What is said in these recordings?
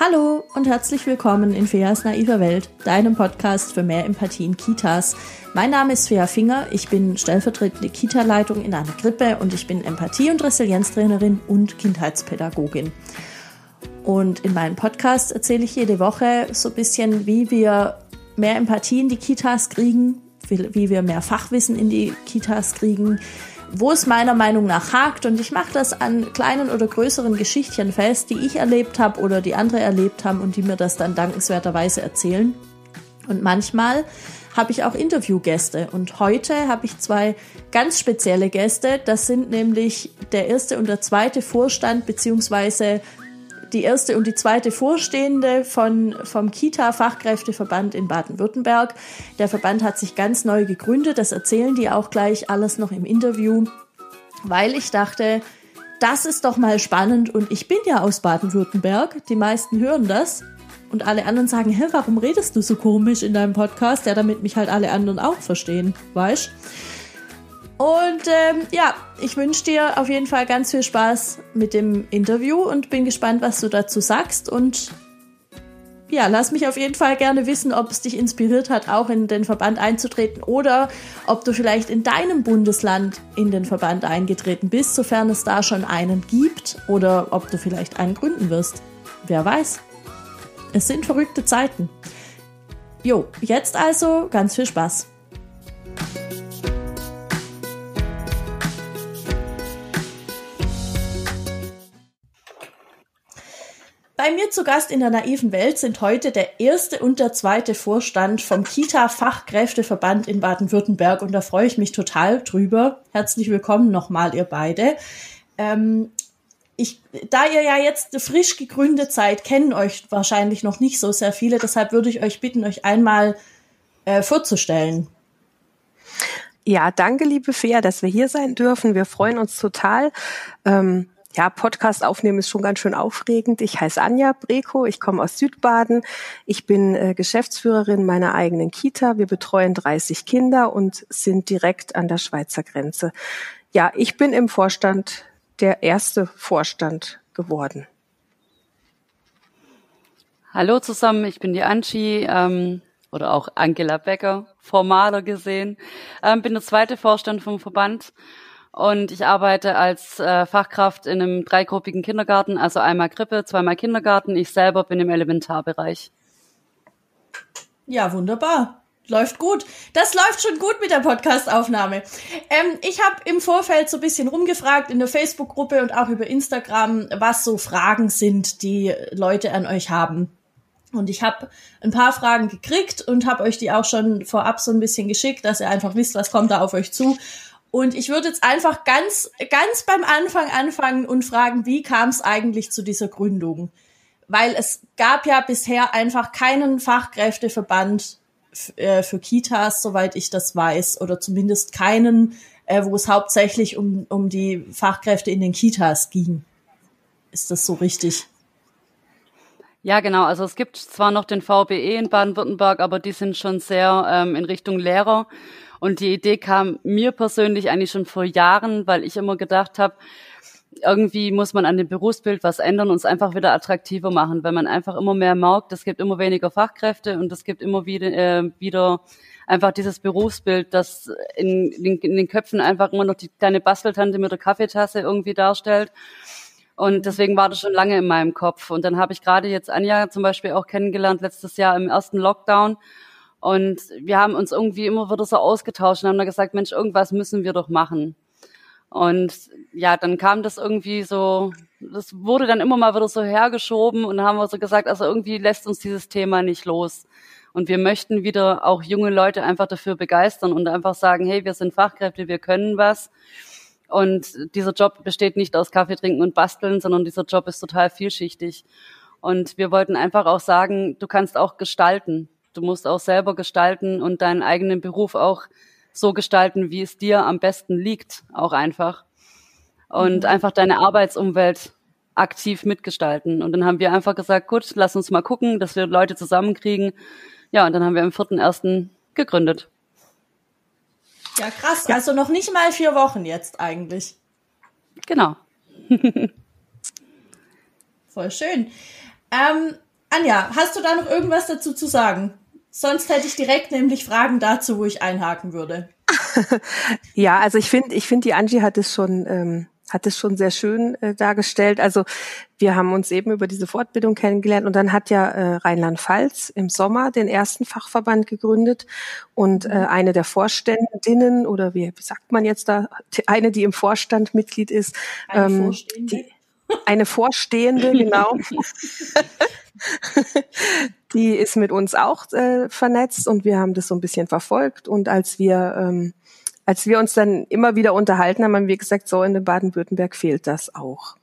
Hallo und herzlich willkommen in Feas naiver Welt, deinem Podcast für mehr Empathie in Kitas. Mein Name ist Fea Finger, ich bin stellvertretende Kita-Leitung in einer Krippe und ich bin Empathie- und Resilienztrainerin und Kindheitspädagogin. Und in meinem Podcast erzähle ich jede Woche so ein bisschen, wie wir mehr Empathie in die Kitas kriegen, wie wir mehr Fachwissen in die Kitas kriegen, wo es meiner Meinung nach hakt. Und ich mache das an kleinen oder größeren Geschichtchen fest, die ich erlebt habe oder die andere erlebt haben und die mir das dann dankenswerterweise erzählen. Und manchmal habe ich auch Interviewgäste. Und heute habe ich zwei ganz spezielle Gäste. Das sind nämlich der erste und der zweite Vorstand beziehungsweise die erste und die zweite Vorstehende von, vom Kita-Fachkräfteverband in Baden-Württemberg. Der Verband hat sich ganz neu gegründet, das erzählen die auch gleich alles noch im Interview, weil ich dachte, das ist doch mal spannend und ich bin ja aus Baden-Württemberg, die meisten hören das und alle anderen sagen, hä, warum redest du so komisch in deinem Podcast? Ja, damit mich halt alle anderen auch verstehen, weißt? Und ähm, ja, ich wünsche dir auf jeden Fall ganz viel Spaß mit dem Interview und bin gespannt, was du dazu sagst. Und ja, lass mich auf jeden Fall gerne wissen, ob es dich inspiriert hat, auch in den Verband einzutreten oder ob du vielleicht in deinem Bundesland in den Verband eingetreten bist, sofern es da schon einen gibt oder ob du vielleicht einen gründen wirst. Wer weiß. Es sind verrückte Zeiten. Jo, jetzt also ganz viel Spaß. Bei mir zu Gast in der naiven Welt sind heute der erste und der zweite Vorstand vom Kita-Fachkräfteverband in Baden-Württemberg und da freue ich mich total drüber. Herzlich willkommen nochmal, ihr beide. Ähm, ich, da ihr ja jetzt frisch gegründet seid, kennen euch wahrscheinlich noch nicht so sehr viele, deshalb würde ich euch bitten, euch einmal äh, vorzustellen. Ja, danke, liebe Fea, dass wir hier sein dürfen. Wir freuen uns total. Ähm, ja, Podcast aufnehmen ist schon ganz schön aufregend. Ich heiße Anja Breko, ich komme aus Südbaden. Ich bin äh, Geschäftsführerin meiner eigenen Kita. Wir betreuen 30 Kinder und sind direkt an der Schweizer Grenze. Ja, ich bin im Vorstand der erste Vorstand geworden. Hallo zusammen, ich bin die Anchi ähm, oder auch Angela Becker, formaler gesehen. Ähm, bin der zweite Vorstand vom Verband und ich arbeite als äh, Fachkraft in einem dreigruppigen Kindergarten, also einmal Krippe, zweimal Kindergarten. Ich selber bin im Elementarbereich. Ja, wunderbar. Läuft gut. Das läuft schon gut mit der Podcastaufnahme. Ähm, ich habe im Vorfeld so ein bisschen rumgefragt in der Facebook-Gruppe und auch über Instagram, was so Fragen sind, die Leute an euch haben. Und ich habe ein paar Fragen gekriegt und habe euch die auch schon vorab so ein bisschen geschickt, dass ihr einfach wisst, was kommt da auf euch zu. Und ich würde jetzt einfach ganz, ganz beim Anfang anfangen und fragen, wie kam es eigentlich zu dieser Gründung? Weil es gab ja bisher einfach keinen Fachkräfteverband äh, für Kitas, soweit ich das weiß, oder zumindest keinen, äh, wo es hauptsächlich um, um die Fachkräfte in den Kitas ging. Ist das so richtig? Ja, genau. Also es gibt zwar noch den VBE in Baden-Württemberg, aber die sind schon sehr ähm, in Richtung Lehrer. Und die Idee kam mir persönlich eigentlich schon vor Jahren, weil ich immer gedacht habe, irgendwie muss man an dem Berufsbild was ändern und es einfach wieder attraktiver machen, weil man einfach immer mehr merkt, es gibt immer weniger Fachkräfte und es gibt immer wieder, äh, wieder einfach dieses Berufsbild, das in, in, in den Köpfen einfach immer noch die kleine Basteltante mit der Kaffeetasse irgendwie darstellt. Und deswegen war das schon lange in meinem Kopf. Und dann habe ich gerade jetzt Anja zum Beispiel auch kennengelernt, letztes Jahr im ersten Lockdown. Und wir haben uns irgendwie immer wieder so ausgetauscht und haben dann gesagt, Mensch, irgendwas müssen wir doch machen. Und ja, dann kam das irgendwie so, das wurde dann immer mal wieder so hergeschoben und dann haben wir so gesagt, also irgendwie lässt uns dieses Thema nicht los. Und wir möchten wieder auch junge Leute einfach dafür begeistern und einfach sagen, hey, wir sind Fachkräfte, wir können was. Und dieser Job besteht nicht aus Kaffee trinken und basteln, sondern dieser Job ist total vielschichtig. Und wir wollten einfach auch sagen, du kannst auch gestalten. Du musst auch selber gestalten und deinen eigenen Beruf auch so gestalten, wie es dir am besten liegt, auch einfach. Und mhm. einfach deine Arbeitsumwelt aktiv mitgestalten. Und dann haben wir einfach gesagt, gut, lass uns mal gucken, dass wir Leute zusammenkriegen. Ja, und dann haben wir am 4.1. gegründet. Ja, krass. Ja. Also noch nicht mal vier Wochen jetzt eigentlich. Genau. Voll schön. Ähm, Anja, hast du da noch irgendwas dazu zu sagen? Sonst hätte ich direkt nämlich Fragen dazu, wo ich einhaken würde. ja, also ich finde, ich finde, die Angie hat es schon, ähm, hat es schon sehr schön äh, dargestellt. Also wir haben uns eben über diese Fortbildung kennengelernt und dann hat ja äh, Rheinland-Pfalz im Sommer den ersten Fachverband gegründet und äh, eine der Vorständinnen oder wie, wie sagt man jetzt da, eine, die im Vorstand Mitglied ist, eine ähm, Vorstehende. Die, eine Vorstehende, genau. die ist mit uns auch äh, vernetzt und wir haben das so ein bisschen verfolgt. Und als wir, ähm, als wir uns dann immer wieder unterhalten haben, haben wir gesagt, so in Baden-Württemberg fehlt das auch.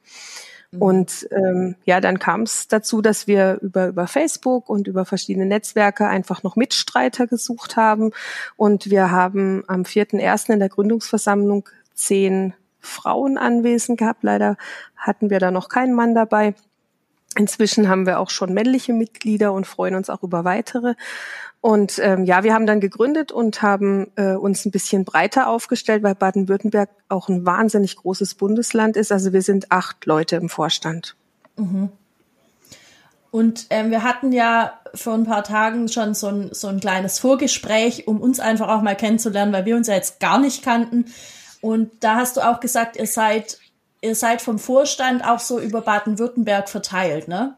Mhm. Und ähm, ja, dann kam es dazu, dass wir über, über Facebook und über verschiedene Netzwerke einfach noch Mitstreiter gesucht haben. Und wir haben am 4.1. in der Gründungsversammlung zehn Frauen anwesend gehabt. Leider hatten wir da noch keinen Mann dabei. Inzwischen haben wir auch schon männliche Mitglieder und freuen uns auch über weitere. Und ähm, ja, wir haben dann gegründet und haben äh, uns ein bisschen breiter aufgestellt, weil Baden-Württemberg auch ein wahnsinnig großes Bundesland ist. Also wir sind acht Leute im Vorstand. Mhm. Und ähm, wir hatten ja vor ein paar Tagen schon so ein, so ein kleines Vorgespräch, um uns einfach auch mal kennenzulernen, weil wir uns ja jetzt gar nicht kannten. Und da hast du auch gesagt, ihr seid ihr seid vom Vorstand auch so über Baden-Württemberg verteilt, ne?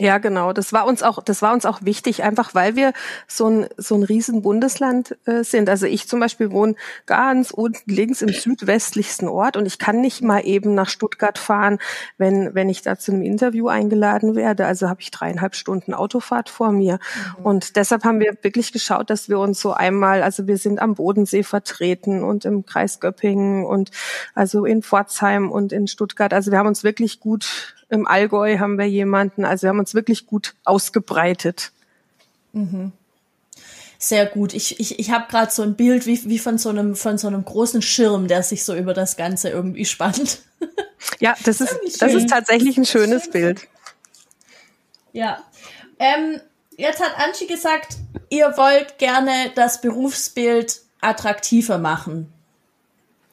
Ja, genau. Das war uns auch, das war uns auch wichtig, einfach weil wir so ein so ein riesen Bundesland äh, sind. Also ich zum Beispiel wohne ganz unten links im südwestlichsten Ort und ich kann nicht mal eben nach Stuttgart fahren, wenn wenn ich da zu einem Interview eingeladen werde. Also habe ich dreieinhalb Stunden Autofahrt vor mir mhm. und deshalb haben wir wirklich geschaut, dass wir uns so einmal, also wir sind am Bodensee vertreten und im Kreis Göppingen und also in Pforzheim und in Stuttgart. Also wir haben uns wirklich gut im Allgäu haben wir jemanden. Also wir haben uns wirklich gut ausgebreitet. Mhm. Sehr gut. Ich, ich, ich habe gerade so ein Bild wie, wie von so einem von so einem großen Schirm, der sich so über das Ganze irgendwie spannt. Ja, das ist das ist tatsächlich ein schönes Bild. Ja. Ähm, jetzt hat Anchi gesagt, ihr wollt gerne das Berufsbild attraktiver machen.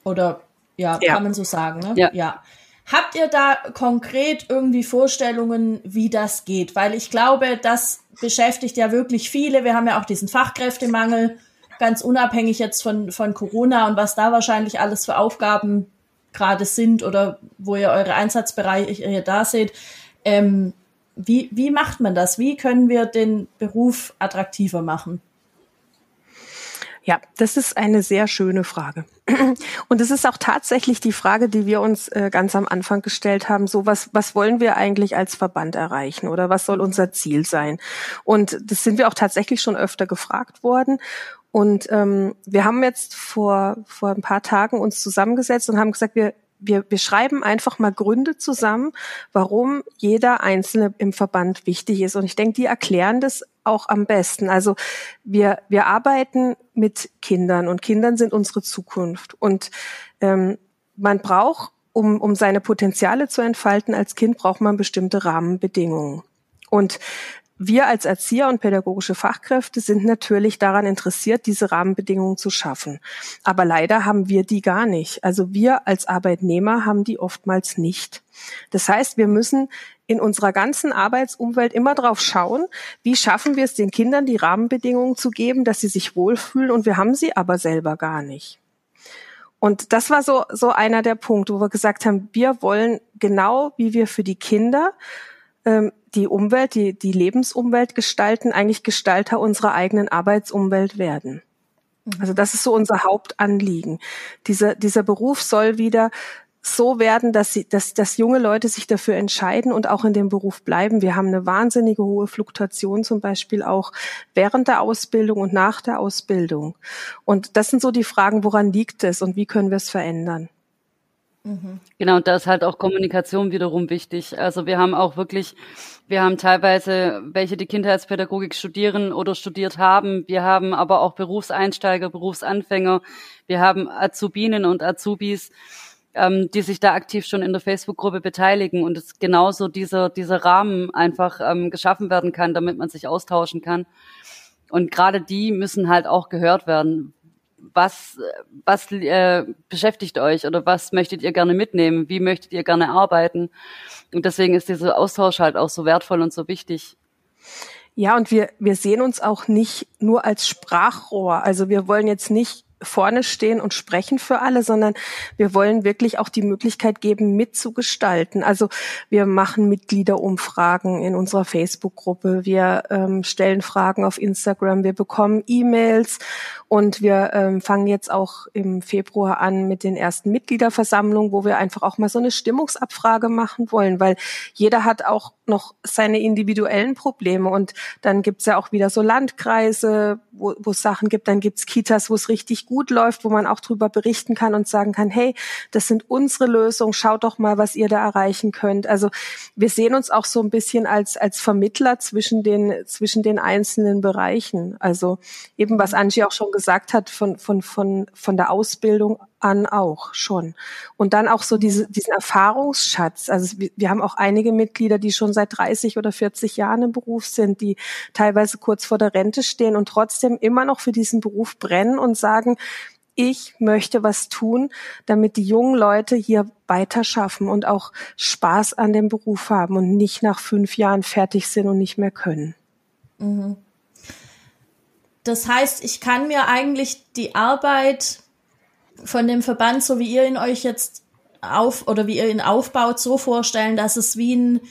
Oder ja, ja. kann man so sagen, ne? Ja. ja. Habt ihr da konkret irgendwie Vorstellungen, wie das geht? Weil ich glaube, das beschäftigt ja wirklich viele. Wir haben ja auch diesen Fachkräftemangel, ganz unabhängig jetzt von, von Corona und was da wahrscheinlich alles für Aufgaben gerade sind oder wo ihr eure Einsatzbereiche da seht. Ähm, wie, wie macht man das? Wie können wir den Beruf attraktiver machen? Ja, das ist eine sehr schöne Frage. Und es ist auch tatsächlich die Frage, die wir uns äh, ganz am Anfang gestellt haben. So, was, was wollen wir eigentlich als Verband erreichen oder was soll unser Ziel sein? Und das sind wir auch tatsächlich schon öfter gefragt worden. Und ähm, wir haben jetzt vor, vor ein paar Tagen uns zusammengesetzt und haben gesagt, wir wir, wir schreiben einfach mal Gründe zusammen, warum jeder Einzelne im Verband wichtig ist. Und ich denke, die erklären das auch am besten. Also wir, wir arbeiten mit Kindern und Kindern sind unsere Zukunft. Und ähm, man braucht, um, um seine Potenziale zu entfalten als Kind, braucht man bestimmte Rahmenbedingungen. Und wir als Erzieher und pädagogische Fachkräfte sind natürlich daran interessiert, diese Rahmenbedingungen zu schaffen. Aber leider haben wir die gar nicht. Also wir als Arbeitnehmer haben die oftmals nicht. Das heißt, wir müssen in unserer ganzen Arbeitsumwelt immer darauf schauen, wie schaffen wir es den Kindern, die Rahmenbedingungen zu geben, dass sie sich wohlfühlen und wir haben sie aber selber gar nicht. Und das war so, so einer der Punkte, wo wir gesagt haben, wir wollen genau wie wir für die Kinder ähm, die Umwelt, die, die Lebensumwelt gestalten, eigentlich Gestalter unserer eigenen Arbeitsumwelt werden. Mhm. Also das ist so unser Hauptanliegen. Dieser, dieser Beruf soll wieder so werden, dass, sie, dass, dass junge Leute sich dafür entscheiden und auch in dem Beruf bleiben. Wir haben eine wahnsinnige hohe Fluktuation zum Beispiel auch während der Ausbildung und nach der Ausbildung. Und das sind so die Fragen, woran liegt es und wie können wir es verändern? Genau, und da ist halt auch Kommunikation wiederum wichtig. Also wir haben auch wirklich, wir haben teilweise welche, die Kindheitspädagogik studieren oder studiert haben. Wir haben aber auch Berufseinsteiger, Berufsanfänger. Wir haben Azubinen und Azubis, ähm, die sich da aktiv schon in der Facebook-Gruppe beteiligen und es genauso dieser, dieser Rahmen einfach ähm, geschaffen werden kann, damit man sich austauschen kann. Und gerade die müssen halt auch gehört werden, was, was äh, beschäftigt euch oder was möchtet ihr gerne mitnehmen? Wie möchtet ihr gerne arbeiten? Und deswegen ist dieser Austausch halt auch so wertvoll und so wichtig. Ja, und wir, wir sehen uns auch nicht nur als Sprachrohr. Also wir wollen jetzt nicht vorne stehen und sprechen für alle, sondern wir wollen wirklich auch die Möglichkeit geben, mitzugestalten. Also wir machen Mitgliederumfragen in unserer Facebook-Gruppe, wir ähm, stellen Fragen auf Instagram, wir bekommen E-Mails. Und wir ähm, fangen jetzt auch im Februar an mit den ersten Mitgliederversammlungen, wo wir einfach auch mal so eine Stimmungsabfrage machen wollen, weil jeder hat auch noch seine individuellen Probleme. Und dann gibt's ja auch wieder so Landkreise, wo, es Sachen gibt, dann gibt's Kitas, wo es richtig gut läuft, wo man auch drüber berichten kann und sagen kann, hey, das sind unsere Lösungen, schaut doch mal, was ihr da erreichen könnt. Also wir sehen uns auch so ein bisschen als, als Vermittler zwischen den, zwischen den einzelnen Bereichen. Also eben, was Angie auch schon gesagt hat, von, von, von, von der Ausbildung an auch schon. Und dann auch so diese, diesen Erfahrungsschatz. Also wir, wir haben auch einige Mitglieder, die schon seit 30 oder 40 Jahren im Beruf sind, die teilweise kurz vor der Rente stehen und trotzdem immer noch für diesen Beruf brennen und sagen, ich möchte was tun, damit die jungen Leute hier weiterschaffen und auch Spaß an dem Beruf haben und nicht nach fünf Jahren fertig sind und nicht mehr können. Mhm. Das heißt, ich kann mir eigentlich die Arbeit von dem Verband, so wie ihr ihn euch jetzt auf oder wie ihr ihn aufbaut, so vorstellen, dass es wie ein,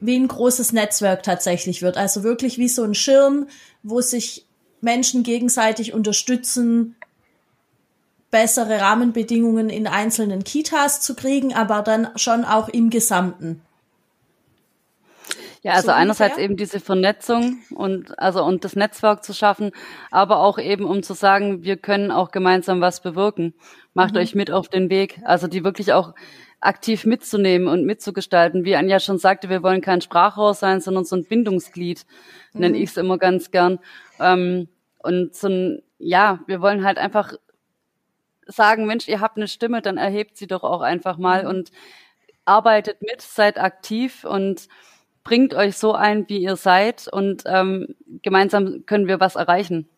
wie ein großes Netzwerk tatsächlich wird. Also wirklich wie so ein Schirm, wo sich Menschen gegenseitig unterstützen, bessere Rahmenbedingungen in einzelnen Kitas zu kriegen, aber dann schon auch im Gesamten. Ja, also so einerseits eben diese Vernetzung und also und das Netzwerk zu schaffen, aber auch eben um zu sagen, wir können auch gemeinsam was bewirken. Macht mhm. euch mit auf den Weg, also die wirklich auch aktiv mitzunehmen und mitzugestalten. Wie Anja schon sagte, wir wollen kein Sprachrohr sein, sondern so ein Bindungsglied, mhm. nenne ich es immer ganz gern. Ähm, und so ein, ja, wir wollen halt einfach sagen, Mensch, ihr habt eine Stimme, dann erhebt sie doch auch einfach mal mhm. und arbeitet mit, seid aktiv und bringt euch so ein, wie ihr seid und ähm, gemeinsam können wir was erreichen.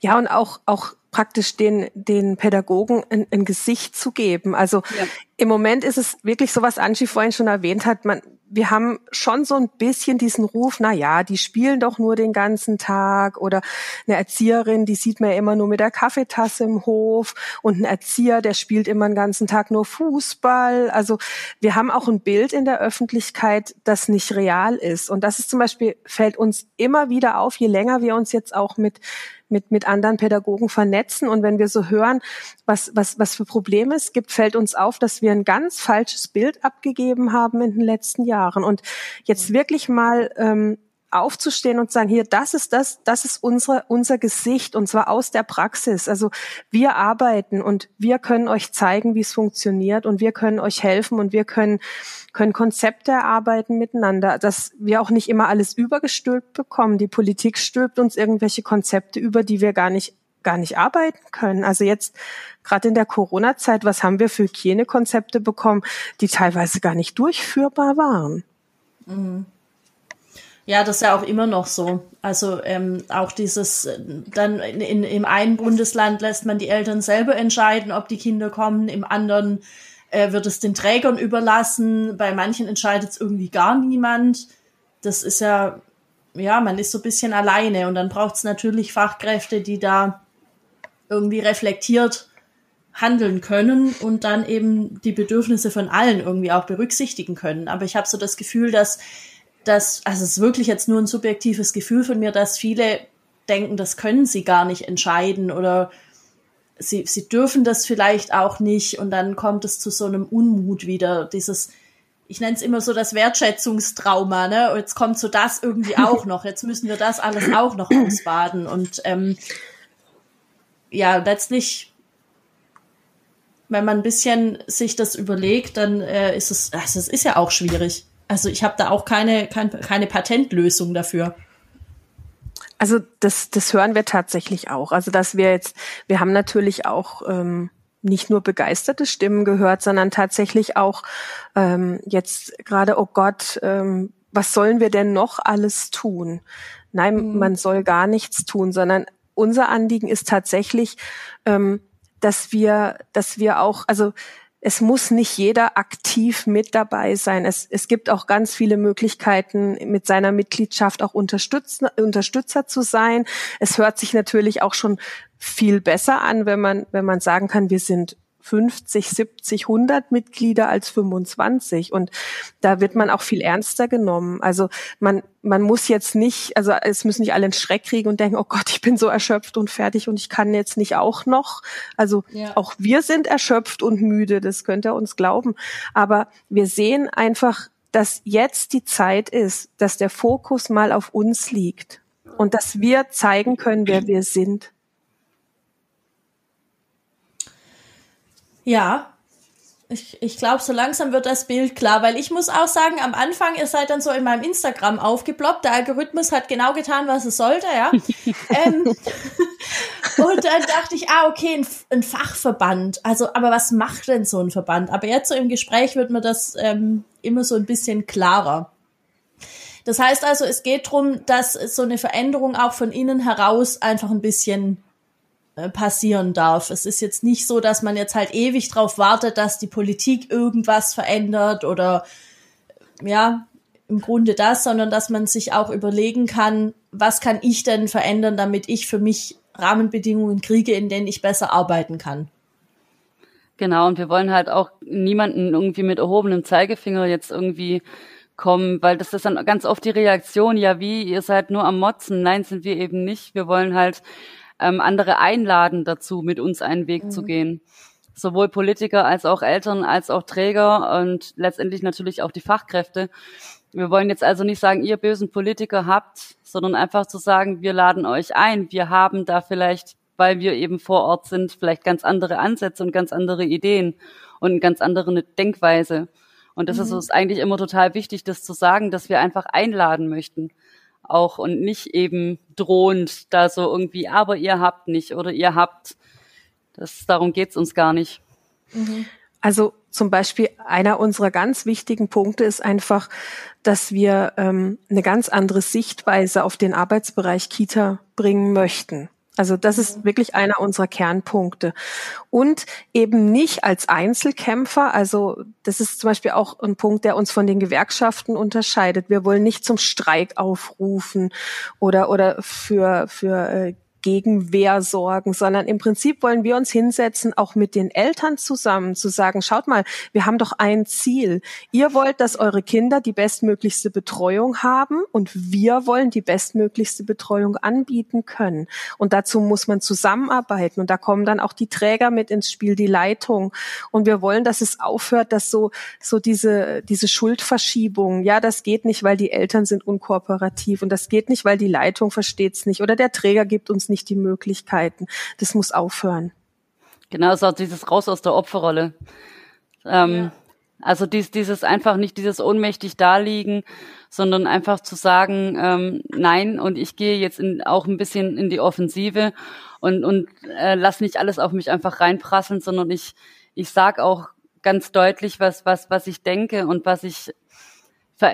Ja, und auch, auch praktisch den, den Pädagogen ein, ein Gesicht zu geben. Also ja. im Moment ist es wirklich so, was Angie vorhin schon erwähnt hat, man, wir haben schon so ein bisschen diesen Ruf, na ja, die spielen doch nur den ganzen Tag oder eine Erzieherin, die sieht man ja immer nur mit der Kaffeetasse im Hof und ein Erzieher, der spielt immer den ganzen Tag nur Fußball. Also wir haben auch ein Bild in der Öffentlichkeit, das nicht real ist. Und das ist zum Beispiel, fällt uns immer wieder auf, je länger wir uns jetzt auch mit mit, mit anderen Pädagogen vernetzen. Und wenn wir so hören, was, was, was für Probleme es gibt, fällt uns auf, dass wir ein ganz falsches Bild abgegeben haben in den letzten Jahren. Jahren. Und jetzt wirklich mal ähm, aufzustehen und sagen, hier, das ist das, das ist unsere, unser Gesicht und zwar aus der Praxis. Also wir arbeiten und wir können euch zeigen, wie es funktioniert und wir können euch helfen und wir können, können Konzepte erarbeiten miteinander, dass wir auch nicht immer alles übergestülpt bekommen. Die Politik stülpt uns irgendwelche Konzepte über, die wir gar nicht gar nicht arbeiten können. Also jetzt gerade in der Corona-Zeit, was haben wir für Hygienekonzepte bekommen, die teilweise gar nicht durchführbar waren? Mhm. Ja, das ist ja auch immer noch so. Also ähm, auch dieses, dann in, in, im einen Bundesland lässt man die Eltern selber entscheiden, ob die Kinder kommen, im anderen äh, wird es den Trägern überlassen, bei manchen entscheidet es irgendwie gar niemand. Das ist ja, ja, man ist so ein bisschen alleine und dann braucht es natürlich Fachkräfte, die da irgendwie reflektiert handeln können und dann eben die Bedürfnisse von allen irgendwie auch berücksichtigen können. Aber ich habe so das Gefühl, dass dass, also es ist wirklich jetzt nur ein subjektives Gefühl von mir, dass viele denken, das können sie gar nicht entscheiden oder sie, sie dürfen das vielleicht auch nicht und dann kommt es zu so einem Unmut wieder, dieses, ich nenne es immer so das Wertschätzungstrauma, ne? Und jetzt kommt so das irgendwie auch noch, jetzt müssen wir das alles auch noch ausbaden und ähm, ja, letztlich, wenn man ein bisschen sich das überlegt, dann äh, ist es, also es ist ja auch schwierig. Also ich habe da auch keine, keine, keine Patentlösung dafür. Also das, das hören wir tatsächlich auch. Also dass wir jetzt, wir haben natürlich auch ähm, nicht nur begeisterte Stimmen gehört, sondern tatsächlich auch ähm, jetzt gerade, oh Gott, ähm, was sollen wir denn noch alles tun? Nein, mhm. man soll gar nichts tun, sondern unser Anliegen ist tatsächlich, ähm, dass wir, dass wir auch, also es muss nicht jeder aktiv mit dabei sein. Es, es gibt auch ganz viele Möglichkeiten, mit seiner Mitgliedschaft auch Unterstützer, zu sein. Es hört sich natürlich auch schon viel besser an, wenn man, wenn man sagen kann, wir sind 50, 70, 100 Mitglieder als 25 und da wird man auch viel ernster genommen. Also man man muss jetzt nicht, also es müssen nicht alle einen Schreck kriegen und denken, oh Gott, ich bin so erschöpft und fertig und ich kann jetzt nicht auch noch. Also ja. auch wir sind erschöpft und müde, das könnt ihr uns glauben. Aber wir sehen einfach, dass jetzt die Zeit ist, dass der Fokus mal auf uns liegt und dass wir zeigen können, wer wir sind. Ja, ich, ich glaube, so langsam wird das Bild klar, weil ich muss auch sagen, am Anfang, ihr seid dann so in meinem Instagram aufgeploppt, der Algorithmus hat genau getan, was es sollte, ja. ähm, und dann dachte ich, ah, okay, ein, ein, Fachverband. Also, aber was macht denn so ein Verband? Aber jetzt so im Gespräch wird mir das ähm, immer so ein bisschen klarer. Das heißt also, es geht drum, dass so eine Veränderung auch von innen heraus einfach ein bisschen passieren darf. Es ist jetzt nicht so, dass man jetzt halt ewig drauf wartet, dass die Politik irgendwas verändert oder ja, im Grunde das, sondern dass man sich auch überlegen kann, was kann ich denn verändern, damit ich für mich Rahmenbedingungen kriege, in denen ich besser arbeiten kann. Genau, und wir wollen halt auch niemanden irgendwie mit erhobenem Zeigefinger jetzt irgendwie kommen, weil das ist dann ganz oft die Reaktion, ja wie, ihr seid nur am Motzen. Nein, sind wir eben nicht. Wir wollen halt ähm, andere einladen dazu, mit uns einen Weg mhm. zu gehen. Sowohl Politiker als auch Eltern als auch Träger und letztendlich natürlich auch die Fachkräfte. Wir wollen jetzt also nicht sagen, ihr bösen Politiker habt, sondern einfach zu sagen, wir laden euch ein. Wir haben da vielleicht, weil wir eben vor Ort sind, vielleicht ganz andere Ansätze und ganz andere Ideen und eine ganz andere Denkweise. Und das mhm. ist uns eigentlich immer total wichtig, das zu sagen, dass wir einfach einladen möchten auch und nicht eben drohend da so irgendwie, aber ihr habt nicht oder ihr habt. Das, darum geht's uns gar nicht. Mhm. Also zum Beispiel einer unserer ganz wichtigen Punkte ist einfach, dass wir ähm, eine ganz andere Sichtweise auf den Arbeitsbereich Kita bringen möchten. Also das ist wirklich einer unserer Kernpunkte. Und eben nicht als Einzelkämpfer. Also das ist zum Beispiel auch ein Punkt, der uns von den Gewerkschaften unterscheidet. Wir wollen nicht zum Streik aufrufen oder, oder für, für äh, Gegenwehr sorgen, sondern im Prinzip wollen wir uns hinsetzen, auch mit den Eltern zusammen, zu sagen, schaut mal, wir haben doch ein Ziel. Ihr wollt, dass eure Kinder die bestmöglichste Betreuung haben und wir wollen die bestmöglichste Betreuung anbieten können. Und dazu muss man zusammenarbeiten und da kommen dann auch die Träger mit ins Spiel, die Leitung. Und wir wollen, dass es aufhört, dass so, so diese, diese Schuldverschiebung, ja, das geht nicht, weil die Eltern sind unkooperativ und das geht nicht, weil die Leitung versteht es nicht oder der Träger gibt uns nicht die Möglichkeiten. Das muss aufhören. Genau, es ist auch dieses Raus aus der Opferrolle. Ähm, ja. Also dies, dieses einfach nicht dieses ohnmächtig daliegen, sondern einfach zu sagen, ähm, nein, und ich gehe jetzt in, auch ein bisschen in die Offensive und, und äh, lass nicht alles auf mich einfach reinprasseln, sondern ich, ich sag auch ganz deutlich, was, was, was ich denke und was ich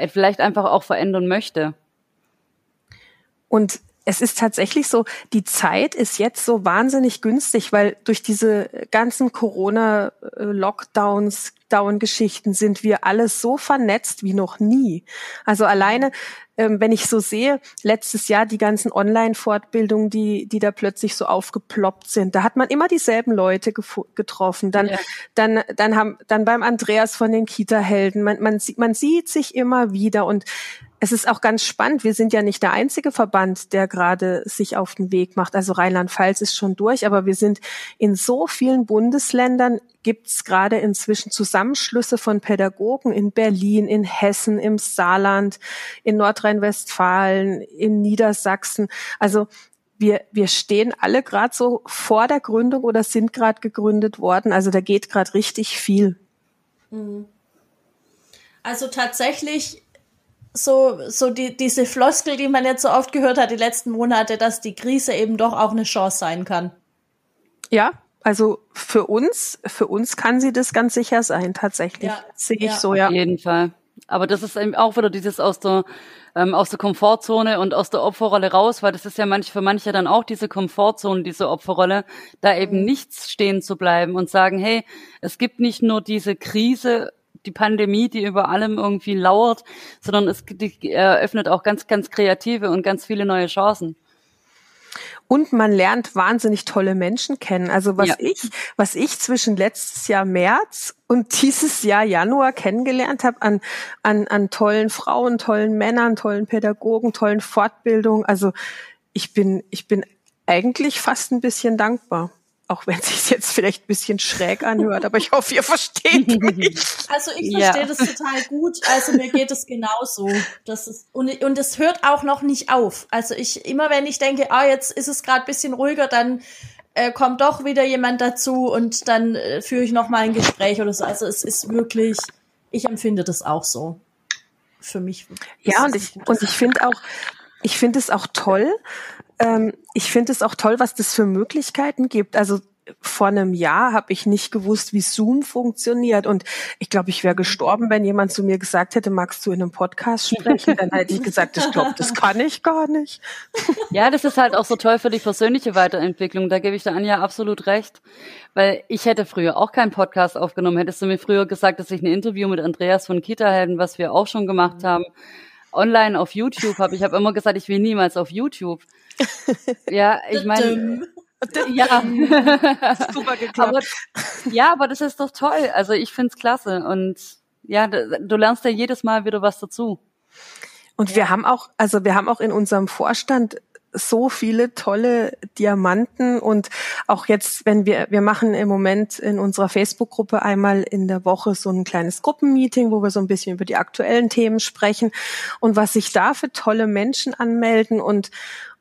vielleicht einfach auch verändern möchte. Und es ist tatsächlich so, die Zeit ist jetzt so wahnsinnig günstig, weil durch diese ganzen Corona-Lockdowns, Down-Geschichten sind wir alles so vernetzt wie noch nie. Also alleine, ähm, wenn ich so sehe, letztes Jahr die ganzen Online-Fortbildungen, die, die da plötzlich so aufgeploppt sind, da hat man immer dieselben Leute getroffen. Dann, ja. dann, dann haben, dann beim Andreas von den Kita-Helden, man, man, man sieht sich immer wieder und es ist auch ganz spannend. Wir sind ja nicht der einzige Verband, der gerade sich auf den Weg macht. Also Rheinland-Pfalz ist schon durch, aber wir sind in so vielen Bundesländern gibt es gerade inzwischen Zusammenschlüsse von Pädagogen in Berlin, in Hessen, im Saarland, in Nordrhein-Westfalen, in Niedersachsen. Also wir, wir stehen alle gerade so vor der Gründung oder sind gerade gegründet worden. Also da geht gerade richtig viel. Mhm. Also tatsächlich so, so die, diese Floskel, die man jetzt so oft gehört hat die letzten Monate, dass die Krise eben doch auch eine Chance sein kann. Ja, also für uns, für uns kann sie das ganz sicher sein, tatsächlich. Ja, Sehe ich ja. so, ja. Auf jeden Fall. Aber das ist eben auch wieder dieses aus der ähm, aus der Komfortzone und aus der Opferrolle raus, weil das ist ja manch, für manche dann auch diese Komfortzone, diese Opferrolle, da eben mhm. nichts stehen zu bleiben und sagen, hey, es gibt nicht nur diese Krise, die Pandemie, die über allem irgendwie lauert, sondern es eröffnet auch ganz, ganz kreative und ganz viele neue Chancen. Und man lernt wahnsinnig tolle Menschen kennen. Also was ja. ich, was ich zwischen letztes Jahr März und dieses Jahr Januar kennengelernt habe an, an, an tollen Frauen, tollen Männern, tollen Pädagogen, tollen Fortbildungen. Also ich bin, ich bin eigentlich fast ein bisschen dankbar. Auch wenn es sich jetzt vielleicht ein bisschen schräg anhört, aber ich hoffe, ihr versteht mich. Also ich verstehe ja. das total gut. Also mir geht es genauso. Das ist, und, und es hört auch noch nicht auf. Also ich, immer wenn ich denke, ah, jetzt ist es gerade ein bisschen ruhiger, dann äh, kommt doch wieder jemand dazu und dann äh, führe ich noch mal ein Gespräch oder so. Also es ist wirklich, ich empfinde das auch so. Für mich. Ja, und ich, und ich finde auch, ich finde es auch toll, ähm, ich finde es auch toll, was das für Möglichkeiten gibt. Also vor einem Jahr habe ich nicht gewusst, wie Zoom funktioniert. Und ich glaube, ich wäre gestorben, wenn jemand zu mir gesagt hätte, magst du in einem Podcast sprechen? Dann hätte ich gesagt, ich glaube, das kann ich gar nicht. Ja, das ist halt auch so toll für die persönliche Weiterentwicklung. Da gebe ich der Anja absolut recht. Weil ich hätte früher auch keinen Podcast aufgenommen. Hättest du mir früher gesagt, dass ich ein Interview mit Andreas von Kita Helden, was wir auch schon gemacht haben, online auf YouTube habe. Ich habe immer gesagt, ich will niemals auf YouTube. Ja, ich meine. Ja, super geklappt. Aber, ja, aber das ist doch toll. Also ich find's klasse und ja, du lernst ja jedes Mal wieder was dazu. Und ja. wir haben auch, also wir haben auch in unserem Vorstand so viele tolle Diamanten und auch jetzt, wenn wir, wir machen im Moment in unserer Facebook-Gruppe einmal in der Woche so ein kleines Gruppenmeeting, wo wir so ein bisschen über die aktuellen Themen sprechen und was sich da für tolle Menschen anmelden und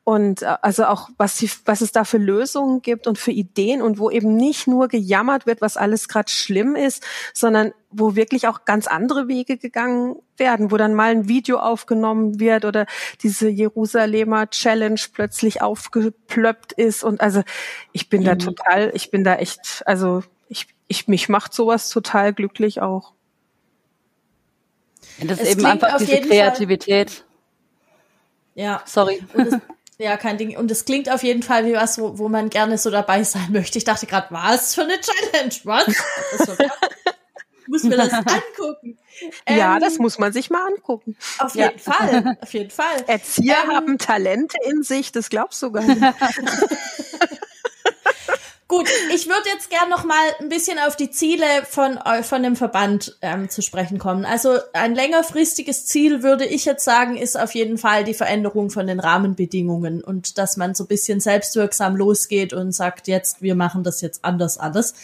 und äh, also auch was, die, was es da für Lösungen gibt und für Ideen und wo eben nicht nur gejammert wird, was alles gerade schlimm ist, sondern wo wirklich auch ganz andere Wege gegangen werden, wo dann mal ein Video aufgenommen wird oder diese Jerusalemer Challenge plötzlich aufgeplöppt ist und also ich bin mhm. da total, ich bin da echt, also ich, ich mich macht sowas total glücklich auch. Das ist es eben einfach diese Kreativität. Fall ja. Sorry. Ja, kein Ding. Und es klingt auf jeden Fall wie was, wo, wo man gerne so dabei sein möchte. Ich dachte gerade, was für eine Challenge? Was? Muss mir das angucken. Ja, ähm, das muss man sich mal angucken. Auf jeden ja. Fall, auf jeden Fall. Erzieher ähm, haben Talente in sich, das glaubst du gar nicht. Gut, ich würde jetzt gern noch mal ein bisschen auf die Ziele von, äh, von dem Verband ähm, zu sprechen kommen. Also ein längerfristiges Ziel, würde ich jetzt sagen, ist auf jeden Fall die Veränderung von den Rahmenbedingungen und dass man so ein bisschen selbstwirksam losgeht und sagt, jetzt, wir machen das jetzt anders alles.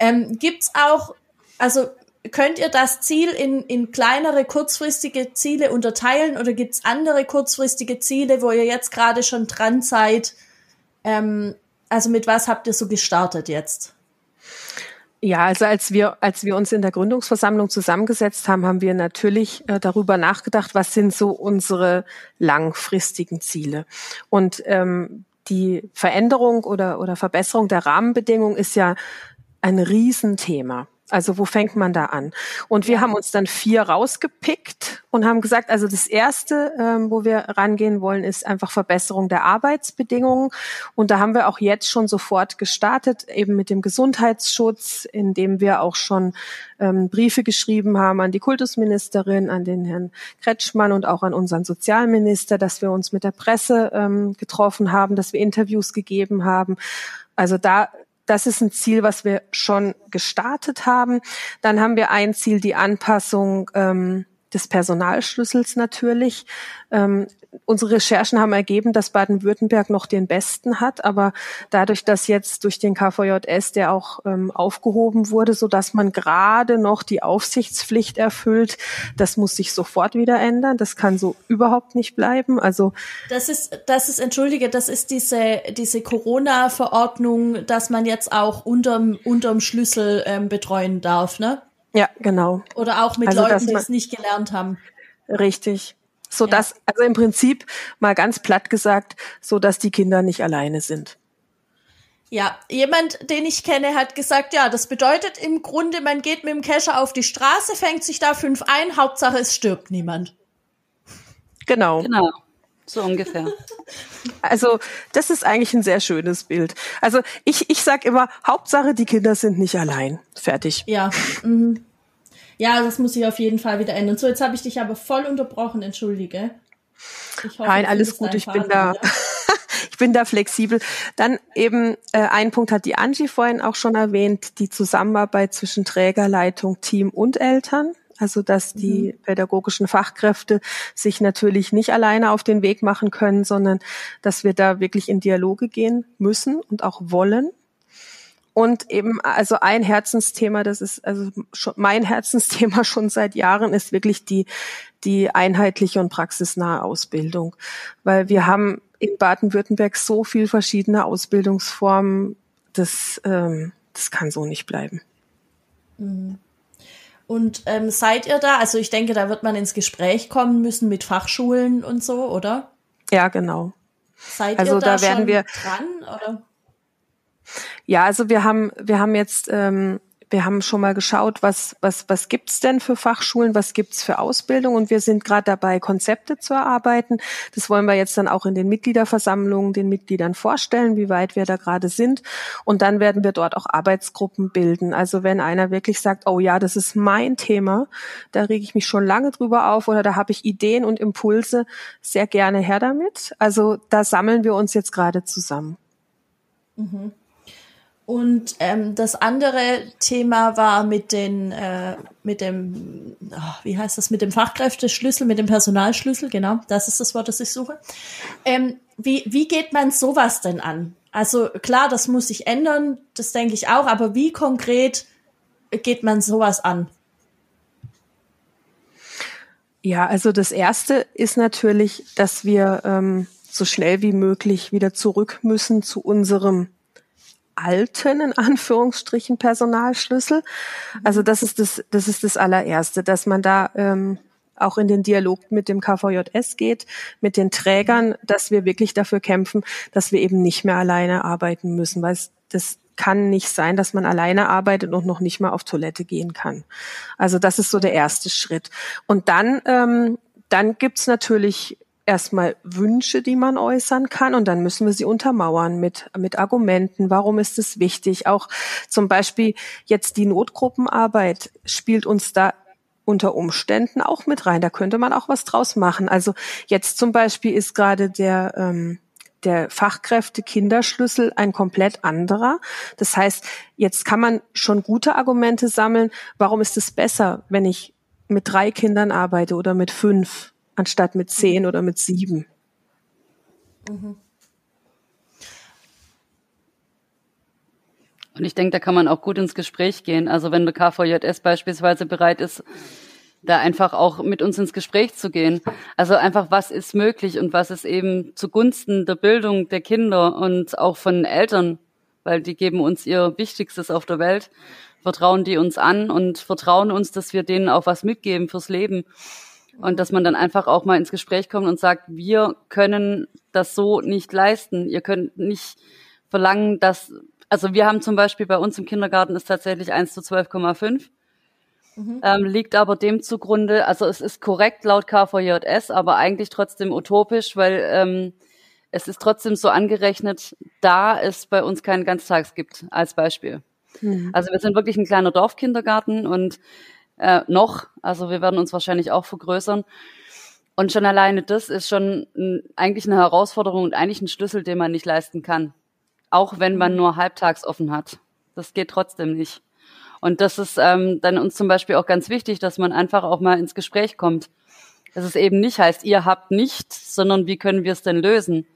Ähm, gibt's auch, also könnt ihr das Ziel in, in kleinere kurzfristige Ziele unterteilen oder gibt's andere kurzfristige Ziele, wo ihr jetzt gerade schon dran seid, ähm, also mit was habt ihr so gestartet jetzt? Ja, also als wir, als wir uns in der Gründungsversammlung zusammengesetzt haben, haben wir natürlich äh, darüber nachgedacht, was sind so unsere langfristigen Ziele. Und ähm, die Veränderung oder, oder Verbesserung der Rahmenbedingungen ist ja ein Riesenthema. Also wo fängt man da an? Und wir haben uns dann vier rausgepickt und haben gesagt, also das erste, ähm, wo wir rangehen wollen, ist einfach Verbesserung der Arbeitsbedingungen. Und da haben wir auch jetzt schon sofort gestartet, eben mit dem Gesundheitsschutz, indem wir auch schon ähm, Briefe geschrieben haben an die Kultusministerin, an den Herrn Kretschmann und auch an unseren Sozialminister, dass wir uns mit der Presse ähm, getroffen haben, dass wir Interviews gegeben haben. Also da das ist ein Ziel, was wir schon gestartet haben. Dann haben wir ein Ziel, die Anpassung ähm, des Personalschlüssels natürlich. Ähm, unsere Recherchen haben ergeben, dass Baden-Württemberg noch den besten hat, aber dadurch, dass jetzt durch den KVJS der auch ähm, aufgehoben wurde, so dass man gerade noch die Aufsichtspflicht erfüllt, das muss sich sofort wieder ändern. Das kann so überhaupt nicht bleiben. Also das ist, das ist, entschuldige, das ist diese diese Corona-Verordnung, dass man jetzt auch unterm unterm Schlüssel ähm, betreuen darf, ne? Ja, genau. Oder auch mit also, Leuten, die es nicht gelernt haben. Richtig. So dass, ja. also im Prinzip mal ganz platt gesagt, so dass die Kinder nicht alleine sind. Ja, jemand, den ich kenne, hat gesagt, ja, das bedeutet im Grunde, man geht mit dem Kescher auf die Straße, fängt sich da fünf ein, Hauptsache es stirbt niemand. Genau. Genau. So ungefähr. Also das ist eigentlich ein sehr schönes Bild. Also ich, ich sag immer, Hauptsache die Kinder sind nicht allein. Fertig. Ja. Mhm. Ja, das muss ich auf jeden Fall wieder ändern. So, jetzt habe ich dich aber voll unterbrochen, entschuldige. Hoffe, Nein, alles gut, ich bin da. ich bin da flexibel. Dann eben äh, ein Punkt hat die Angie vorhin auch schon erwähnt, die Zusammenarbeit zwischen Trägerleitung, Team und Eltern. Also dass die mhm. pädagogischen Fachkräfte sich natürlich nicht alleine auf den Weg machen können, sondern dass wir da wirklich in Dialoge gehen müssen und auch wollen. Und eben, also ein Herzensthema, das ist also schon mein Herzensthema schon seit Jahren, ist wirklich die, die einheitliche und praxisnahe Ausbildung. Weil wir haben in Baden-Württemberg so viel verschiedene Ausbildungsformen, das, ähm, das kann so nicht bleiben. Mhm. Und ähm, seid ihr da? Also ich denke, da wird man ins Gespräch kommen müssen mit Fachschulen und so, oder? Ja, genau. Seid also ihr da, da werden wir dran? Oder? Ja, also wir haben wir haben jetzt ähm, wir haben schon mal geschaut, was, was, was gibt's denn für Fachschulen, was gibt's für Ausbildung und wir sind gerade dabei, Konzepte zu erarbeiten. Das wollen wir jetzt dann auch in den Mitgliederversammlungen den Mitgliedern vorstellen, wie weit wir da gerade sind. Und dann werden wir dort auch Arbeitsgruppen bilden. Also wenn einer wirklich sagt, oh ja, das ist mein Thema, da rege ich mich schon lange drüber auf oder da habe ich Ideen und Impulse, sehr gerne her damit. Also da sammeln wir uns jetzt gerade zusammen. Mhm. Und ähm, das andere Thema war mit den, äh, mit dem, oh, wie heißt das, mit dem Fachkräfteschlüssel, mit dem Personalschlüssel, genau, das ist das Wort, das ich suche. Ähm, wie, wie geht man sowas denn an? Also klar, das muss sich ändern, das denke ich auch, aber wie konkret geht man sowas an? Ja, also das erste ist natürlich, dass wir ähm, so schnell wie möglich wieder zurück müssen zu unserem alten, in Anführungsstrichen, Personalschlüssel. Also das ist das, das ist das allererste, dass man da ähm, auch in den Dialog mit dem KVJS geht, mit den Trägern, dass wir wirklich dafür kämpfen, dass wir eben nicht mehr alleine arbeiten müssen, weil es, das kann nicht sein, dass man alleine arbeitet und noch nicht mal auf Toilette gehen kann. Also das ist so der erste Schritt. Und dann, ähm, dann gibt's natürlich erstmal Wünsche, die man äußern kann und dann müssen wir sie untermauern mit, mit Argumenten. Warum ist es wichtig? Auch zum Beispiel jetzt die Notgruppenarbeit spielt uns da unter Umständen auch mit rein. Da könnte man auch was draus machen. Also jetzt zum Beispiel ist gerade der, ähm, der Fachkräfte-Kinderschlüssel ein komplett anderer. Das heißt, jetzt kann man schon gute Argumente sammeln. Warum ist es besser, wenn ich mit drei Kindern arbeite oder mit fünf? Anstatt mit zehn oder mit sieben. Mhm. Und ich denke, da kann man auch gut ins Gespräch gehen. Also wenn der KVJS beispielsweise bereit ist, da einfach auch mit uns ins Gespräch zu gehen. Also einfach, was ist möglich und was ist eben zugunsten der Bildung der Kinder und auch von Eltern, weil die geben uns ihr Wichtigstes auf der Welt, vertrauen die uns an und vertrauen uns, dass wir denen auch was mitgeben fürs Leben. Und dass man dann einfach auch mal ins Gespräch kommt und sagt, wir können das so nicht leisten. Ihr könnt nicht verlangen, dass, also wir haben zum Beispiel bei uns im Kindergarten ist tatsächlich 1 zu 12,5. Mhm. Ähm, liegt aber dem zugrunde, also es ist korrekt laut KVJS, aber eigentlich trotzdem utopisch, weil ähm, es ist trotzdem so angerechnet, da es bei uns keinen Ganztags gibt, als Beispiel. Mhm. Also wir sind wirklich ein kleiner Dorfkindergarten und äh, noch. Also wir werden uns wahrscheinlich auch vergrößern. Und schon alleine das ist schon ein, eigentlich eine Herausforderung und eigentlich ein Schlüssel, den man nicht leisten kann. Auch wenn man nur halbtags offen hat. Das geht trotzdem nicht. Und das ist ähm, dann uns zum Beispiel auch ganz wichtig, dass man einfach auch mal ins Gespräch kommt. Dass es eben nicht heißt, ihr habt nichts, sondern wie können wir es denn lösen?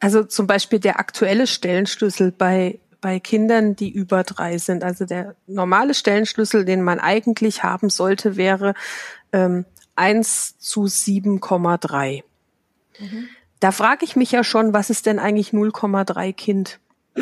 Also zum Beispiel der aktuelle Stellenschlüssel bei bei Kindern, die über drei sind. Also der normale Stellenschlüssel, den man eigentlich haben sollte, wäre ähm, 1 zu 7,3. Mhm. Da frage ich mich ja schon, was ist denn eigentlich 0,3 Kind?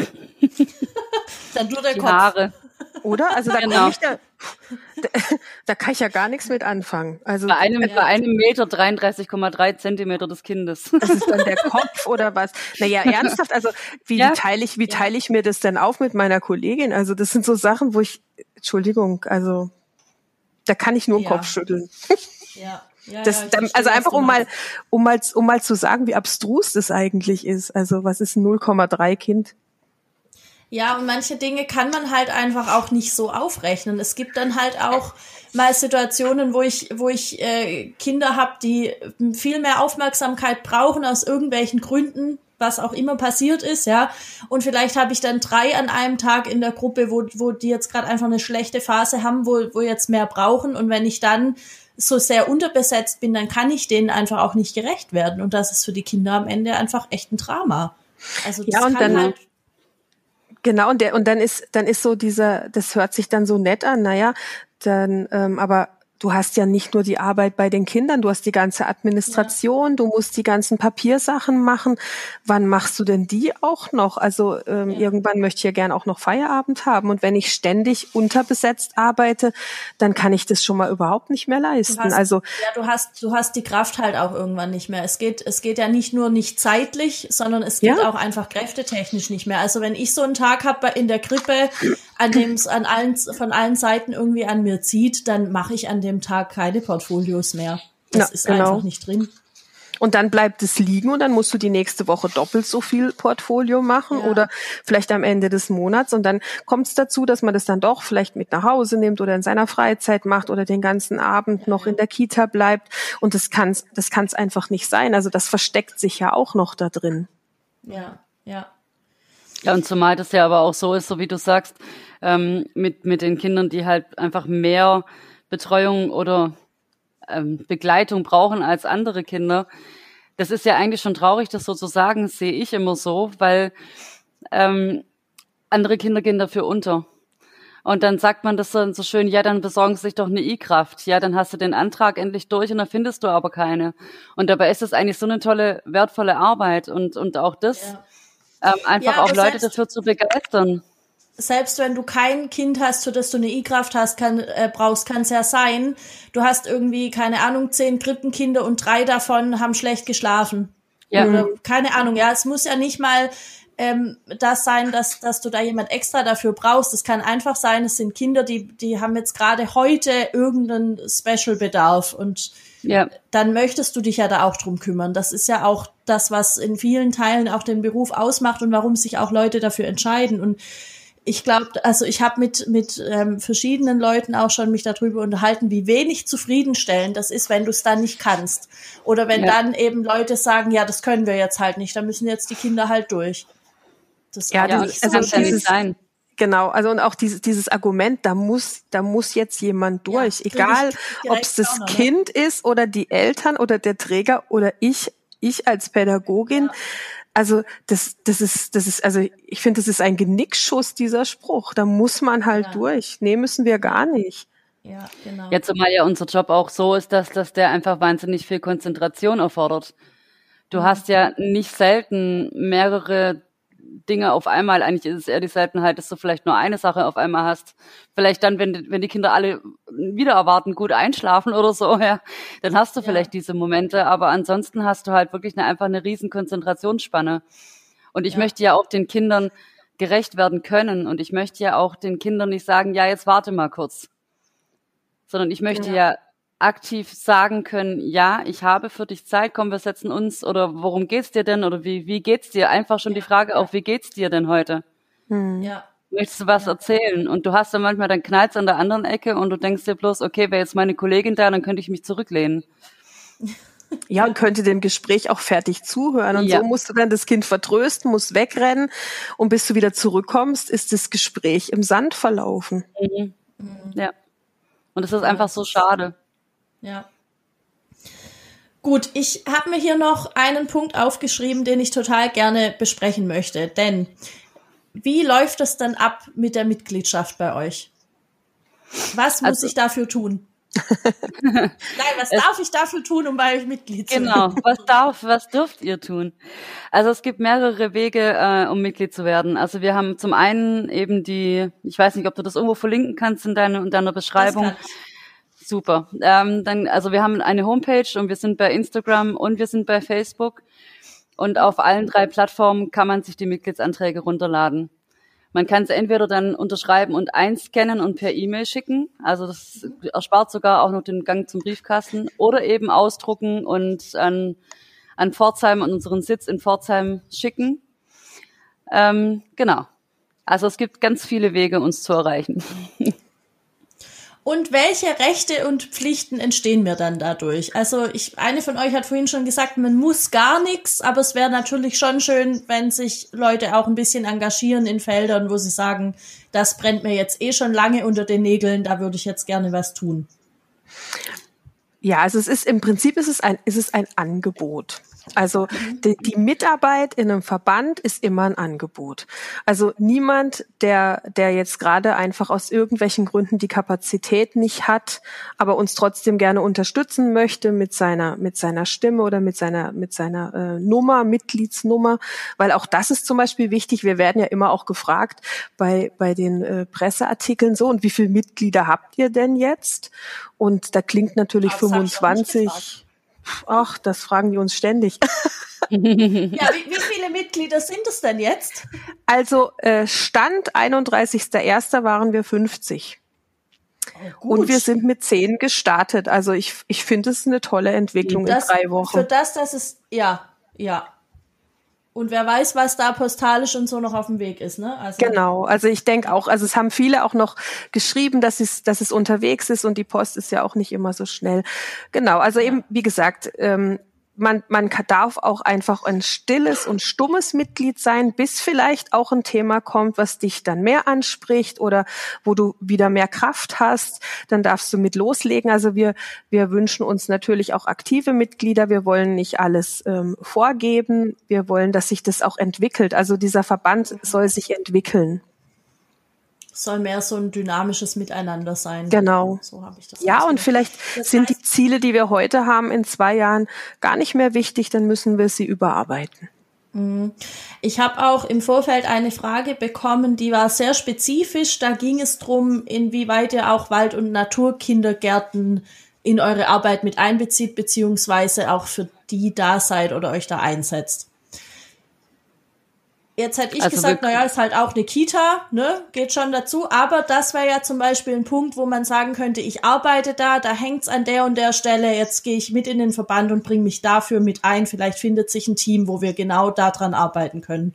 Dann nur der Die Kopf. Haare. Oder? Also da genau. ich da, Da kann ich ja gar nichts mit anfangen. Also bei einem, bei einem Meter 33,3 Zentimeter des Kindes. Das ist dann der Kopf oder was? Naja, ernsthaft, also wie, ja? teile ich, wie teile ich mir das denn auf mit meiner Kollegin? Also das sind so Sachen, wo ich, Entschuldigung, also da kann ich nur den ja. Kopf schütteln. Ja. Ja, das, ja, dann, also einfach um mal, um mal, um mal zu sagen, wie abstrus das eigentlich ist. Also was ist 0,3 Kind? Ja, und manche Dinge kann man halt einfach auch nicht so aufrechnen. Es gibt dann halt auch mal Situationen, wo ich, wo ich äh, Kinder habe, die viel mehr Aufmerksamkeit brauchen aus irgendwelchen Gründen, was auch immer passiert ist, ja. Und vielleicht habe ich dann drei an einem Tag in der Gruppe, wo, wo die jetzt gerade einfach eine schlechte Phase haben, wo, wo jetzt mehr brauchen. Und wenn ich dann so sehr unterbesetzt bin, dann kann ich denen einfach auch nicht gerecht werden. Und das ist für die Kinder am Ende einfach echt ein Drama. Also das ja, und dann halt Genau, und, der, und dann ist, dann ist so dieser, das hört sich dann so nett an, naja, dann, ähm, aber du hast ja nicht nur die Arbeit bei den Kindern, du hast die ganze Administration, ja. du musst die ganzen Papiersachen machen. Wann machst du denn die auch noch? Also ähm, ja. irgendwann möchte ich ja gern auch noch Feierabend haben. Und wenn ich ständig unterbesetzt arbeite, dann kann ich das schon mal überhaupt nicht mehr leisten. Hast, also ja, du hast du hast die Kraft halt auch irgendwann nicht mehr. Es geht es geht ja nicht nur nicht zeitlich, sondern es geht ja. auch einfach kräftetechnisch nicht mehr. Also wenn ich so einen Tag habe in der Krippe, an dem es an allen von allen Seiten irgendwie an mir zieht, dann mache ich an dem Tag keine Portfolios mehr. Das ja, ist genau. einfach nicht drin. Und dann bleibt es liegen und dann musst du die nächste Woche doppelt so viel Portfolio machen ja. oder vielleicht am Ende des Monats. Und dann kommt es dazu, dass man das dann doch vielleicht mit nach Hause nimmt oder in seiner Freizeit macht oder den ganzen Abend noch in der Kita bleibt. Und das kann es das kann's einfach nicht sein. Also das versteckt sich ja auch noch da drin. Ja, ja. Ja, und zumal das ja aber auch so ist, so wie du sagst, ähm, mit, mit den Kindern, die halt einfach mehr Betreuung oder ähm, Begleitung brauchen als andere Kinder. Das ist ja eigentlich schon traurig, das so zu sagen, sehe ich immer so, weil ähm, andere Kinder gehen dafür unter. Und dann sagt man das dann so schön, ja, dann besorgen Sie sich doch eine I-Kraft. Ja, dann hast du den Antrag endlich durch und dann findest du aber keine. Und dabei ist es eigentlich so eine tolle, wertvolle Arbeit und, und auch das, ja. ähm, einfach ja, auch Leute dafür zu begeistern selbst wenn du kein Kind hast, für das du eine I-Kraft hast, kann, äh, brauchst, kann es ja sein, du hast irgendwie, keine Ahnung, zehn Krippenkinder und drei davon haben schlecht geschlafen. Ja. Oder, keine Ahnung, ja, es muss ja nicht mal ähm, das sein, dass, dass du da jemand extra dafür brauchst. Es kann einfach sein, es sind Kinder, die, die haben jetzt gerade heute irgendeinen Special-Bedarf und ja. dann möchtest du dich ja da auch drum kümmern. Das ist ja auch das, was in vielen Teilen auch den Beruf ausmacht und warum sich auch Leute dafür entscheiden. Und ich glaube, also ich habe mit mit ähm, verschiedenen Leuten auch schon mich darüber unterhalten, wie wenig zufriedenstellend das ist, wenn du es dann nicht kannst oder wenn ja. dann eben Leute sagen, ja, das können wir jetzt halt nicht, da müssen jetzt die Kinder halt durch. Das ja, das, nicht also so dieses, sein. Genau, also und auch dieses, dieses Argument, da muss, da muss jetzt jemand durch, ja, egal ob es das noch, ne? Kind ne? ist oder die Eltern oder der Träger oder ich, ich als Pädagogin. Ja also das, das ist, das ist, also ich finde, das ist ein Genickschuss, dieser Spruch. Da muss man halt ja. durch. Nee, müssen wir gar nicht. Ja, genau. Jetzt zumal ja unser Job auch so ist, dass, dass der einfach wahnsinnig viel Konzentration erfordert. Du mhm. hast ja nicht selten mehrere Dinge auf einmal. Eigentlich ist es eher die Seltenheit, dass du vielleicht nur eine Sache auf einmal hast. Vielleicht dann, wenn, wenn die Kinder alle wieder erwarten, gut einschlafen oder so, ja, dann hast du ja. vielleicht diese Momente. Aber ansonsten hast du halt wirklich eine, einfach eine riesen Konzentrationsspanne. Und ich ja. möchte ja auch den Kindern gerecht werden können. Und ich möchte ja auch den Kindern nicht sagen, ja, jetzt warte mal kurz. Sondern ich möchte ja, ja aktiv sagen können, ja, ich habe für dich Zeit, komm, wir setzen uns oder worum geht's dir denn oder wie, wie geht's dir? Einfach schon ja. die Frage auch, wie geht's dir denn heute? Hm. Ja. Möchtest du was ja. erzählen? Und du hast dann manchmal dann knallst an der anderen Ecke und du denkst dir bloß, okay, wäre jetzt meine Kollegin da, dann könnte ich mich zurücklehnen. Ja, und könnte dem Gespräch auch fertig zuhören. Und ja. so musst du dann das Kind vertrösten, musst wegrennen. Und bis du wieder zurückkommst, ist das Gespräch im Sand verlaufen. Mhm. Mhm. Ja. Und es ist einfach so schade. Ja. Gut, ich habe mir hier noch einen Punkt aufgeschrieben, den ich total gerne besprechen möchte. Denn wie läuft es dann ab mit der Mitgliedschaft bei euch? Was muss also, ich dafür tun? Nein, was darf ich dafür tun, um bei euch Mitglied zu werden? Genau, was darf, was dürft ihr tun? Also es gibt mehrere Wege, äh, um Mitglied zu werden. Also wir haben zum einen eben die, ich weiß nicht, ob du das irgendwo verlinken kannst in, deine, in deiner Beschreibung Super. Ähm, dann, also wir haben eine Homepage und wir sind bei Instagram und wir sind bei Facebook. Und auf allen drei Plattformen kann man sich die Mitgliedsanträge runterladen. Man kann es entweder dann unterschreiben und einscannen und per E-Mail schicken. Also das erspart sogar auch noch den Gang zum Briefkasten. Oder eben ausdrucken und an, an Pforzheim, an unseren Sitz in Pforzheim schicken. Ähm, genau. Also es gibt ganz viele Wege, uns zu erreichen. Und welche Rechte und Pflichten entstehen mir dann dadurch? Also ich, eine von euch hat vorhin schon gesagt, man muss gar nichts, aber es wäre natürlich schon schön, wenn sich Leute auch ein bisschen engagieren in Feldern, wo sie sagen, das brennt mir jetzt eh schon lange unter den Nägeln, da würde ich jetzt gerne was tun. Ja, also es ist im Prinzip ist es ein, ist es ein Angebot. Also die, die, Mitarbeit in einem Verband ist immer ein Angebot. Also niemand, der, der jetzt gerade einfach aus irgendwelchen Gründen die Kapazität nicht hat, aber uns trotzdem gerne unterstützen möchte mit seiner, mit seiner Stimme oder mit seiner, mit seiner äh, Nummer, Mitgliedsnummer, weil auch das ist zum Beispiel wichtig. Wir werden ja immer auch gefragt bei, bei den äh, Presseartikeln so, und wie viele Mitglieder habt ihr denn jetzt? Und da klingt natürlich das 25 Ach, das fragen die uns ständig. ja, wie, wie, viele Mitglieder sind es denn jetzt? Also äh, Stand 31.01. waren wir 50. Oh, und wir sind mit 10 gestartet. Also ich, ich finde es eine tolle Entwicklung das, in drei Wochen. Für das, dass es, ja, ja. Und wer weiß, was da postalisch und so noch auf dem Weg ist, ne? Also genau, also ich denke auch, also es haben viele auch noch geschrieben, dass es, dass es unterwegs ist und die Post ist ja auch nicht immer so schnell. Genau, also eben, wie gesagt, ähm, man, man darf auch einfach ein stilles und stummes Mitglied sein, bis vielleicht auch ein Thema kommt, was dich dann mehr anspricht oder wo du wieder mehr Kraft hast, dann darfst du mit loslegen. Also wir, wir wünschen uns natürlich auch aktive Mitglieder. Wir wollen nicht alles ähm, vorgeben. Wir wollen, dass sich das auch entwickelt. Also dieser Verband soll sich entwickeln soll mehr so ein dynamisches Miteinander sein. Genau. So habe ich das. Ja, und vielleicht das sind heißt, die Ziele, die wir heute haben, in zwei Jahren gar nicht mehr wichtig, dann müssen wir sie überarbeiten. Mhm. Ich habe auch im Vorfeld eine Frage bekommen, die war sehr spezifisch. Da ging es drum, inwieweit ihr auch Wald- und Naturkindergärten in eure Arbeit mit einbezieht, beziehungsweise auch für die da seid oder euch da einsetzt. Jetzt hätte ich also gesagt, naja, ist halt auch eine Kita, ne, geht schon dazu. Aber das wäre ja zum Beispiel ein Punkt, wo man sagen könnte, ich arbeite da, da hängt's an der und der Stelle, jetzt gehe ich mit in den Verband und bringe mich dafür mit ein. Vielleicht findet sich ein Team, wo wir genau daran arbeiten können.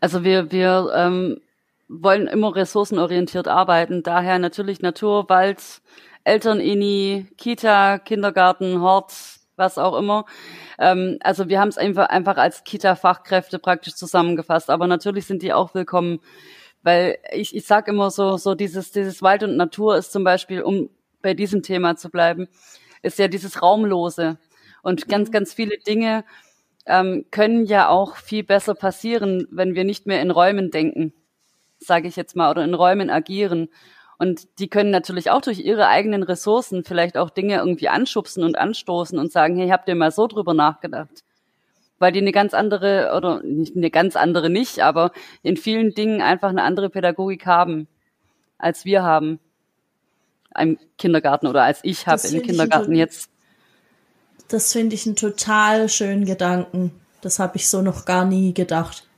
Also wir, wir ähm, wollen immer ressourcenorientiert arbeiten, daher natürlich Natur, Wald, Eltern-Ini, Kita, Kindergarten, Hort, was auch immer. Ähm, also wir haben es einfach, einfach als Kita-Fachkräfte praktisch zusammengefasst. Aber natürlich sind die auch willkommen, weil ich, ich sage immer so, so dieses, dieses Wald und Natur ist zum Beispiel, um bei diesem Thema zu bleiben, ist ja dieses Raumlose. Und ganz, mhm. ganz viele Dinge ähm, können ja auch viel besser passieren, wenn wir nicht mehr in Räumen denken, sage ich jetzt mal, oder in Räumen agieren. Und die können natürlich auch durch ihre eigenen Ressourcen vielleicht auch Dinge irgendwie anschubsen und anstoßen und sagen, hey, habt ihr mal so drüber nachgedacht? Weil die eine ganz andere, oder nicht eine ganz andere nicht, aber in vielen Dingen einfach eine andere Pädagogik haben, als wir haben im Kindergarten oder als ich habe im Kindergarten jetzt. Das finde ich einen total schönen Gedanken. Das habe ich so noch gar nie gedacht.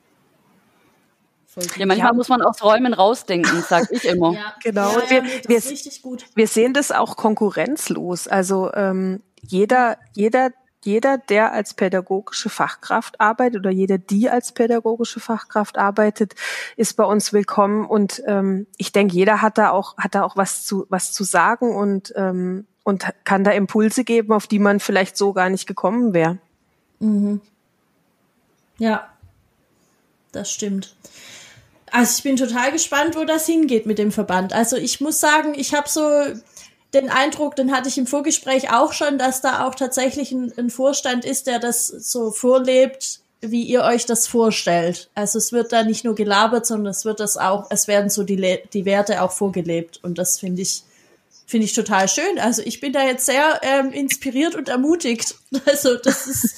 Ja, manchmal ja. muss man aus Räumen rausdenken, sag ich immer. ja. Genau. Ja, wir, wir, wir, sehen das auch konkurrenzlos. Also ähm, jeder, jeder, jeder, der als pädagogische Fachkraft arbeitet oder jeder, die als pädagogische Fachkraft arbeitet, ist bei uns willkommen. Und ähm, ich denke, jeder hat da auch, hat da auch was zu, was zu sagen und ähm, und kann da Impulse geben, auf die man vielleicht so gar nicht gekommen wäre. Mhm. Ja, das stimmt. Also ich bin total gespannt, wo das hingeht mit dem Verband. Also ich muss sagen, ich habe so den Eindruck, den hatte ich im Vorgespräch auch schon, dass da auch tatsächlich ein, ein Vorstand ist, der das so vorlebt, wie ihr euch das vorstellt. Also es wird da nicht nur gelabert, sondern es wird das auch, es werden so die, die Werte auch vorgelebt. Und das finde ich, finde ich total schön. Also ich bin da jetzt sehr ähm, inspiriert und ermutigt. Also das ist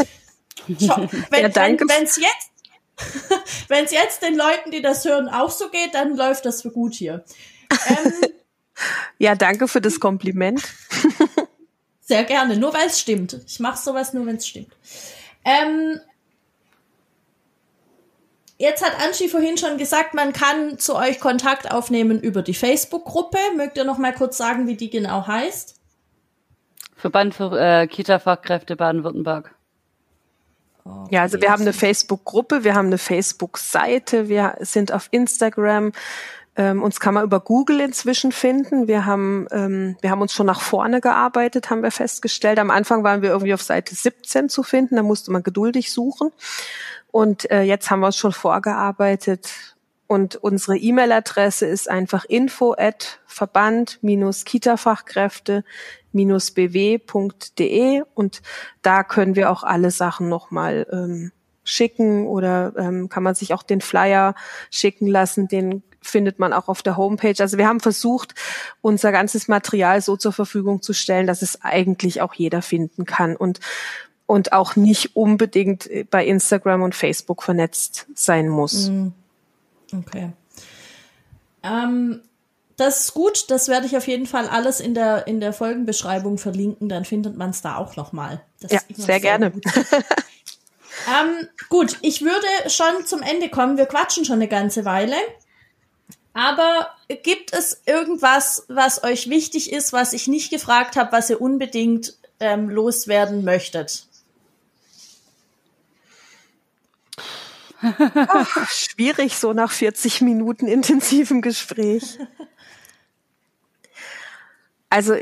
wenn ja, wenn es jetzt Wenn es jetzt den Leuten, die das hören, auch so geht, dann läuft das für gut hier. Ähm, Ja, danke für das Kompliment. Sehr gerne, nur weil es stimmt. Ich mache sowas nur, wenn es stimmt. Ähm, jetzt hat Anschi vorhin schon gesagt, man kann zu euch Kontakt aufnehmen über die Facebook-Gruppe. Mögt ihr noch mal kurz sagen, wie die genau heißt? Verband für äh, Kita-Fachkräfte Baden-Württemberg. Ja, also wir haben eine Facebook-Gruppe, wir haben eine Facebook-Seite, wir sind auf Instagram, ähm, uns kann man über Google inzwischen finden. Wir haben, ähm, wir haben uns schon nach vorne gearbeitet, haben wir festgestellt. Am Anfang waren wir irgendwie auf Seite 17 zu finden, da musste man geduldig suchen. Und äh, jetzt haben wir uns schon vorgearbeitet. Und unsere E-Mail-Adresse ist einfach info at verband-kitafachkräfte-bw.de und da können wir auch alle Sachen nochmal ähm, schicken oder ähm, kann man sich auch den Flyer schicken lassen, den findet man auch auf der Homepage. Also wir haben versucht, unser ganzes Material so zur Verfügung zu stellen, dass es eigentlich auch jeder finden kann und und auch nicht unbedingt bei Instagram und Facebook vernetzt sein muss. Mhm. Okay. Ähm, das ist gut. Das werde ich auf jeden Fall alles in der in der Folgenbeschreibung verlinken. Dann findet man es da auch noch mal. ja, sehr, sehr gerne. ähm, gut, ich würde schon zum Ende kommen. Wir quatschen schon eine ganze Weile. Aber gibt es irgendwas, was euch wichtig ist, was ich nicht gefragt habe, was ihr unbedingt ähm, loswerden möchtet? Ach, schwierig so nach 40 Minuten intensivem Gespräch. Also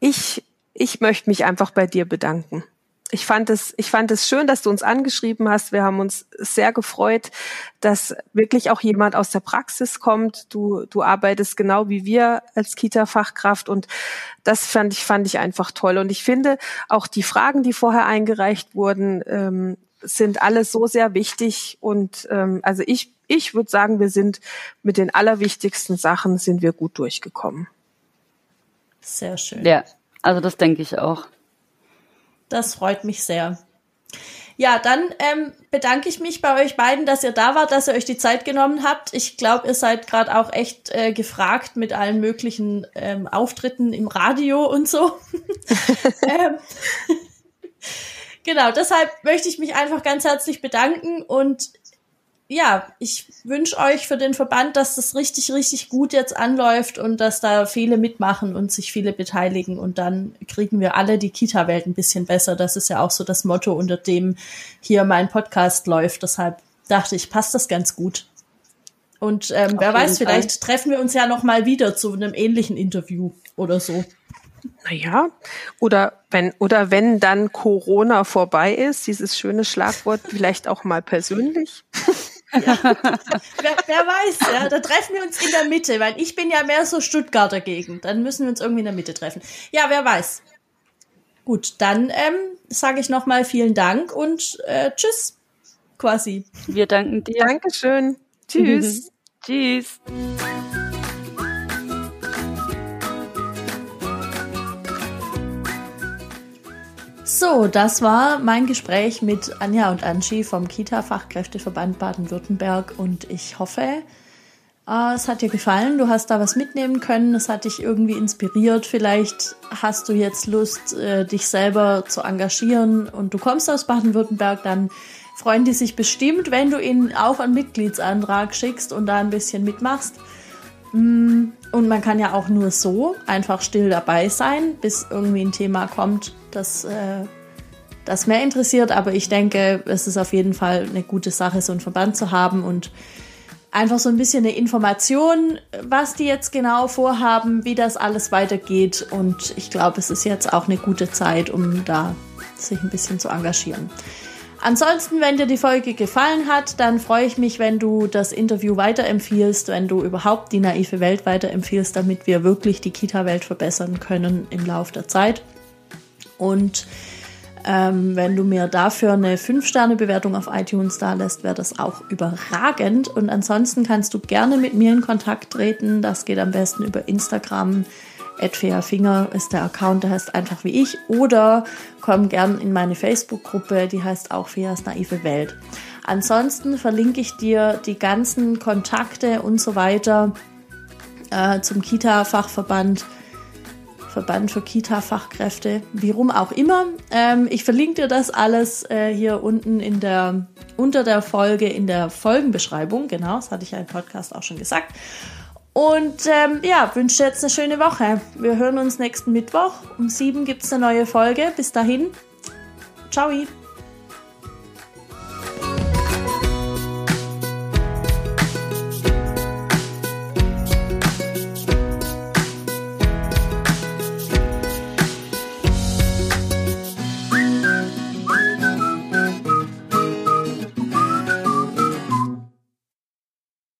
ich, ich möchte mich einfach bei dir bedanken ich fand es, ich fand es schön, dass du uns angeschrieben hast. Wir haben uns sehr gefreut, dass wirklich auch jemand aus der Praxis kommt. Du, du arbeitest genau wie wir als Kita-Fachkraft und das fand ich, fand ich einfach toll. Und ich finde auch die Fragen, die vorher eingereicht wurden, ähm, sind alle so sehr wichtig. Und ähm, also ich, ich würde sagen, wir sind mit den allerwichtigsten Sachen sind wir gut durchgekommen. Sehr schön. Ja, also das denke ich auch. Das freut mich sehr. Ja, dann ähm, bedanke ich mich bei euch beiden, dass ihr da wart, dass ihr euch die Zeit genommen habt. Ich glaube, ihr seid gerade auch echt äh, gefragt mit allen möglichen ähm, Auftritten im Radio und so. ähm, genau, deshalb möchte ich mich einfach ganz herzlich bedanken und ja, ich wünsche euch für den Verband, dass das richtig, richtig gut jetzt anläuft und dass da viele mitmachen und sich viele beteiligen und dann kriegen wir alle die Kita-Welt ein bisschen besser. Das ist ja auch so das Motto, unter dem hier mein Podcast läuft. Deshalb dachte ich, passt das ganz gut. Und ähm, wer weiß, Fall. vielleicht treffen wir uns ja noch mal wieder zu einem ähnlichen Interview oder so. Naja, oder wenn, oder wenn dann Corona vorbei ist, dieses schöne Schlagwort vielleicht auch mal persönlich. Ja. wer, wer, weiß, ja, da treffen wir uns in der Mitte, weil ich bin ja mehr so Stuttgarter Gegend. Dann müssen wir uns irgendwie in der Mitte treffen. Ja, wer weiß. Gut, dann ähm, sage ich nochmal vielen Dank und äh, tschüss, quasi. Wir danken dir. Dankeschön. Tschüss. tschüss. So, das war mein Gespräch mit Anja und Anschi vom Kita-Fachkräfteverband Baden-Württemberg und ich hoffe, äh, es hat dir gefallen, du hast da was mitnehmen können, es hat dich irgendwie inspiriert, vielleicht hast du jetzt Lust, äh, dich selber zu engagieren und du kommst aus Baden-Württemberg, dann freuen die sich bestimmt, wenn du ihnen auch einen Mitgliedsantrag schickst und da ein bisschen mitmachst. Und man kann ja auch nur so einfach still dabei sein, bis irgendwie ein Thema kommt, das, äh, das mehr interessiert. Aber ich denke, es ist auf jeden Fall eine gute Sache, so einen Verband zu haben und einfach so ein bisschen eine Information, was die jetzt genau vorhaben, wie das alles weitergeht. Und ich glaube, es ist jetzt auch eine gute Zeit, um da sich ein bisschen zu engagieren. Ansonsten, wenn dir die Folge gefallen hat, dann freue ich mich, wenn du das Interview weiterempfiehlst, wenn du überhaupt die naive Welt weiterempfiehlst, damit wir wirklich die Kita-Welt verbessern können im Laufe der Zeit. Und ähm, wenn du mir dafür eine 5-Sterne-Bewertung auf iTunes da lässt, wäre das auch überragend. Und ansonsten kannst du gerne mit mir in Kontakt treten. Das geht am besten über Instagram Finger ist der Account, der heißt einfach wie ich. Oder komm gern in meine Facebook-Gruppe, die heißt auch Feas naive Welt. Ansonsten verlinke ich dir die ganzen Kontakte und so weiter äh, zum Kita-Fachverband, Verband für Kita-Fachkräfte, wie rum auch immer. Ähm, ich verlinke dir das alles äh, hier unten in der, unter der Folge in der Folgenbeschreibung. Genau, das hatte ich ja im Podcast auch schon gesagt. Und ähm, ja, wünsche dir jetzt eine schöne Woche. Wir hören uns nächsten Mittwoch. Um sieben gibt es eine neue Folge. Bis dahin. Ciao.